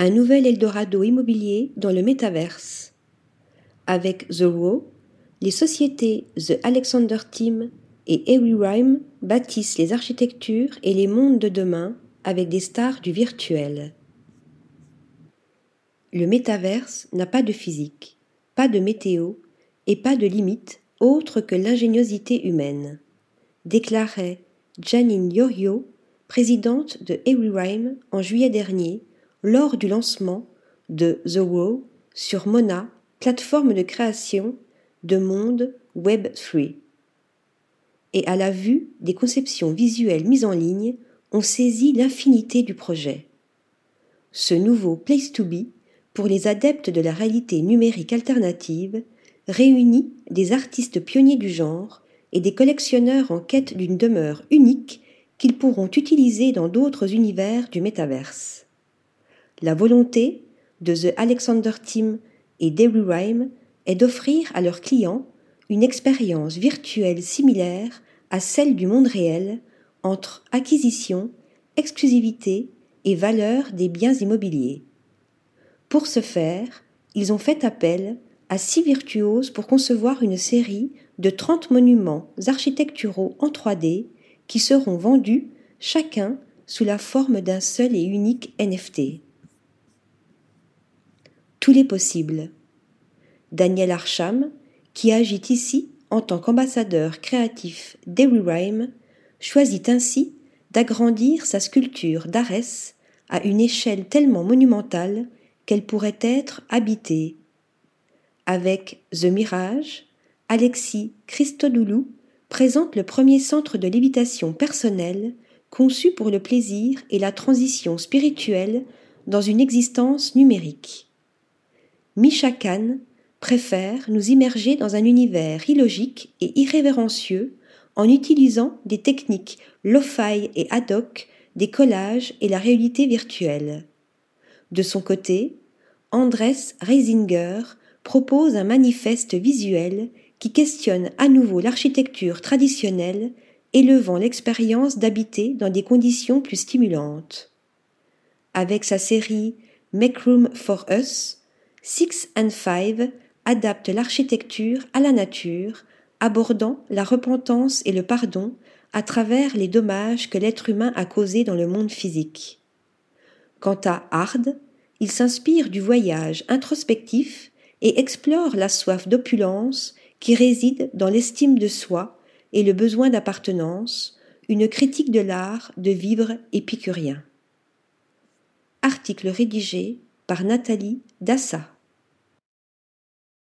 un nouvel Eldorado immobilier dans le métaverse. Avec The Row, les sociétés The Alexander Team et Rhyme bâtissent les architectures et les mondes de demain avec des stars du virtuel. Le métaverse n'a pas de physique, pas de météo et pas de limite autre que l'ingéniosité humaine, déclarait Janine Yorio, présidente de Rhyme en juillet dernier, lors du lancement de The Wow sur Mona, plateforme de création de monde Web3. Et à la vue des conceptions visuelles mises en ligne, on saisit l'infinité du projet. Ce nouveau Place to Be, pour les adeptes de la réalité numérique alternative, réunit des artistes pionniers du genre et des collectionneurs en quête d'une demeure unique qu'ils pourront utiliser dans d'autres univers du métaverse. La volonté de The Alexander Team et Rhyme est d'offrir à leurs clients une expérience virtuelle similaire à celle du monde réel entre acquisition, exclusivité et valeur des biens immobiliers. Pour ce faire, ils ont fait appel à six virtuoses pour concevoir une série de 30 monuments architecturaux en 3D qui seront vendus chacun sous la forme d'un seul et unique NFT. Les possibles. Daniel Archam, qui agit ici en tant qu'ambassadeur créatif d'Everywrime, choisit ainsi d'agrandir sa sculpture d'Arès à une échelle tellement monumentale qu'elle pourrait être habitée. Avec The Mirage, Alexis Christodoulou présente le premier centre de lévitation personnelle conçu pour le plaisir et la transition spirituelle dans une existence numérique. Misha Khan préfère nous immerger dans un univers illogique et irrévérencieux en utilisant des techniques lo-fi et ad hoc, des collages et la réalité virtuelle. De son côté, Andres Reisinger propose un manifeste visuel qui questionne à nouveau l'architecture traditionnelle, élevant l'expérience d'habiter dans des conditions plus stimulantes. Avec sa série Make Room for Us, Six and Five adapte l'architecture à la nature, abordant la repentance et le pardon à travers les dommages que l'être humain a causés dans le monde physique. Quant à Hard, il s'inspire du voyage introspectif et explore la soif d'opulence qui réside dans l'estime de soi et le besoin d'appartenance, une critique de l'art de vivre épicurien. Article rédigé par Nathalie Dassa.